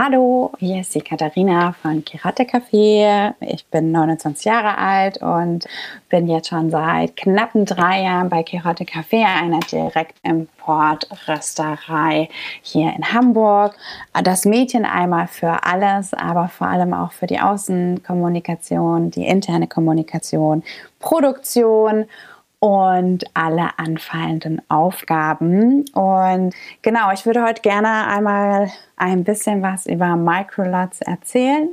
Hallo, hier ist die Katharina von Kirate Café. Ich bin 29 Jahre alt und bin jetzt schon seit knappen drei Jahren bei Kirate Café, einer Direktimportrösterei hier in Hamburg. Das Mädchen einmal für alles, aber vor allem auch für die Außenkommunikation, die interne Kommunikation, Produktion und alle anfallenden Aufgaben. Und genau, ich würde heute gerne einmal ein bisschen was über Microlots erzählen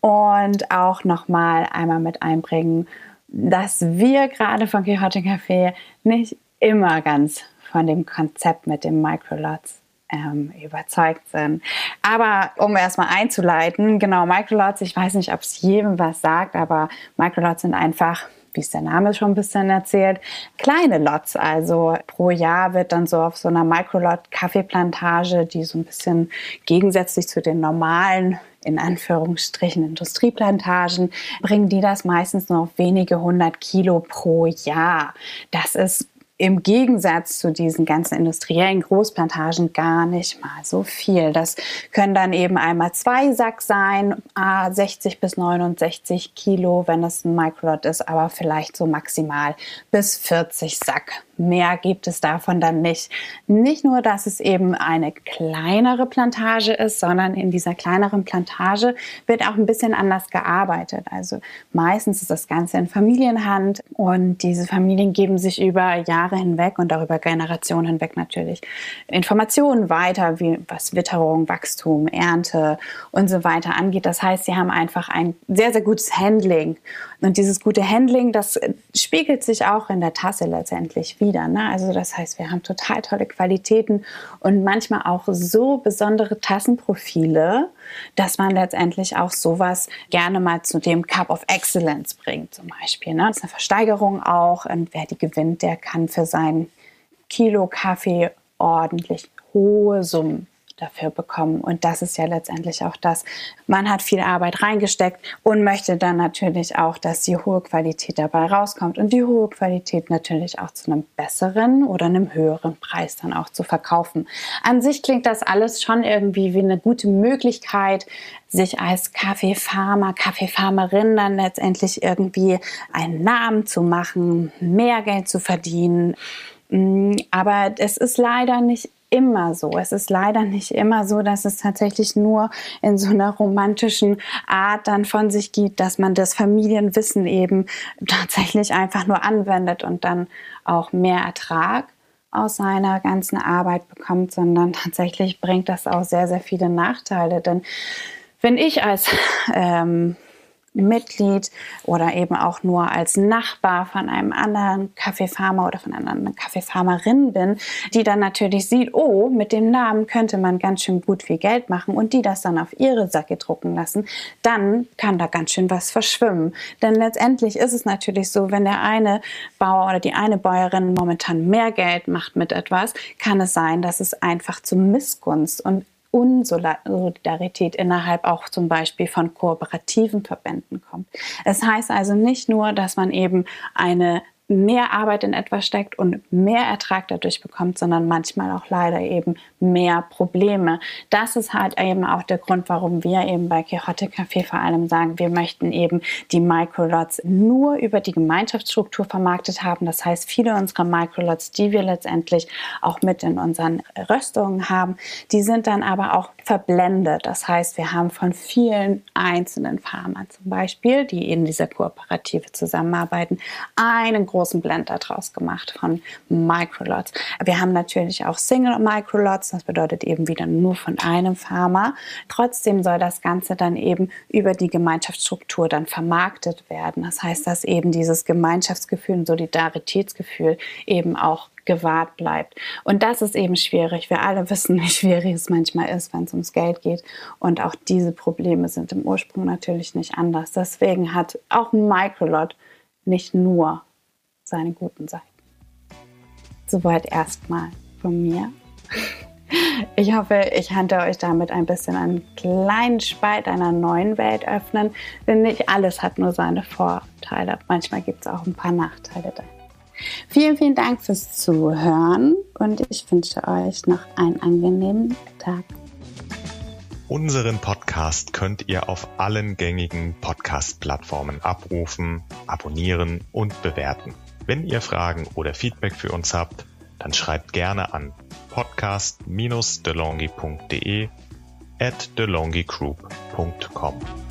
und auch nochmal einmal mit einbringen, dass wir gerade von Quixote Café nicht immer ganz von dem Konzept mit dem Microlots ähm, überzeugt sind. Aber um erstmal einzuleiten, genau, Microlots, ich weiß nicht, ob es jedem was sagt, aber Microlots sind einfach wie es der Name schon ein bisschen erzählt, kleine Lots. Also pro Jahr wird dann so auf so einer Microlot Kaffeeplantage, die so ein bisschen gegensätzlich zu den normalen in Anführungsstrichen Industrieplantagen, bringen die das meistens nur auf wenige hundert Kilo pro Jahr. Das ist im Gegensatz zu diesen ganzen industriellen Großplantagen gar nicht mal so viel. Das können dann eben einmal zwei Sack sein, 60 bis 69 Kilo, wenn es ein Microlot ist, aber vielleicht so maximal bis 40 Sack mehr gibt es davon dann nicht. Nicht nur, dass es eben eine kleinere Plantage ist, sondern in dieser kleineren Plantage wird auch ein bisschen anders gearbeitet. Also meistens ist das Ganze in Familienhand und diese Familien geben sich über Jahre hinweg und darüber Generationen hinweg natürlich Informationen weiter, wie was Witterung, Wachstum, Ernte und so weiter angeht. Das heißt, sie haben einfach ein sehr, sehr gutes Handling. Und dieses gute Handling, das spiegelt sich auch in der Tasse letztendlich wieder. Ne? Also das heißt, wir haben total tolle Qualitäten und manchmal auch so besondere Tassenprofile, dass man letztendlich auch sowas gerne mal zu dem Cup of Excellence bringt zum Beispiel. Ne? Das ist eine Versteigerung auch und wer die gewinnt, der kann für sein Kilo Kaffee ordentlich hohe Summen dafür bekommen. Und das ist ja letztendlich auch das. Man hat viel Arbeit reingesteckt und möchte dann natürlich auch, dass die hohe Qualität dabei rauskommt und die hohe Qualität natürlich auch zu einem besseren oder einem höheren Preis dann auch zu verkaufen. An sich klingt das alles schon irgendwie wie eine gute Möglichkeit, sich als Kaffeefarmer, Kaffeefarmerin dann letztendlich irgendwie einen Namen zu machen, mehr Geld zu verdienen. Mm, aber es ist leider nicht immer so. Es ist leider nicht immer so, dass es tatsächlich nur in so einer romantischen Art dann von sich gibt, dass man das Familienwissen eben tatsächlich einfach nur anwendet und dann auch mehr Ertrag aus seiner ganzen Arbeit bekommt, sondern tatsächlich bringt das auch sehr, sehr viele Nachteile. Denn wenn ich als ähm, Mitglied oder eben auch nur als Nachbar von einem anderen Kaffeefarmer oder von einer anderen Kaffeefarmerin bin, die dann natürlich sieht, oh, mit dem Namen könnte man ganz schön gut viel Geld machen und die das dann auf ihre Sacke drucken lassen, dann kann da ganz schön was verschwimmen. Denn letztendlich ist es natürlich so, wenn der eine Bauer oder die eine Bäuerin momentan mehr Geld macht mit etwas, kann es sein, dass es einfach zu Missgunst und Unsolidarität innerhalb auch zum Beispiel von kooperativen Verbänden kommt. Es heißt also nicht nur, dass man eben eine mehr Arbeit in etwas steckt und mehr Ertrag dadurch bekommt, sondern manchmal auch leider eben mehr Probleme. Das ist halt eben auch der Grund, warum wir eben bei Quixote Café vor allem sagen, wir möchten eben die Microlots nur über die Gemeinschaftsstruktur vermarktet haben. Das heißt, viele unserer Microlots, die wir letztendlich auch mit in unseren Röstungen haben, die sind dann aber auch verblendet. Das heißt, wir haben von vielen einzelnen Farmern zum Beispiel, die in dieser Kooperative zusammenarbeiten, einen großen Blend daraus gemacht von Microlots. Wir haben natürlich auch Single Microlots, das bedeutet eben wieder nur von einem Farmer. Trotzdem soll das Ganze dann eben über die Gemeinschaftsstruktur dann vermarktet werden. Das heißt, dass eben dieses Gemeinschaftsgefühl und Solidaritätsgefühl eben auch gewahrt bleibt. Und das ist eben schwierig. Wir alle wissen, wie schwierig es manchmal ist, wenn es ums Geld geht. Und auch diese Probleme sind im Ursprung natürlich nicht anders. Deswegen hat auch Microlot nicht nur seine guten Seiten. Soweit erstmal von mir. Ich hoffe, ich konnte euch damit ein bisschen einen kleinen Spalt einer neuen Welt öffnen, denn nicht alles hat nur seine Vorteile. Manchmal gibt es auch ein paar Nachteile da. Vielen, vielen Dank fürs Zuhören und ich wünsche euch noch einen angenehmen Tag. Unseren Podcast könnt ihr auf allen gängigen Podcast-Plattformen abrufen, abonnieren und bewerten. Wenn ihr Fragen oder Feedback für uns habt, dann schreibt gerne an podcast-delongi.de at delongigroup.com.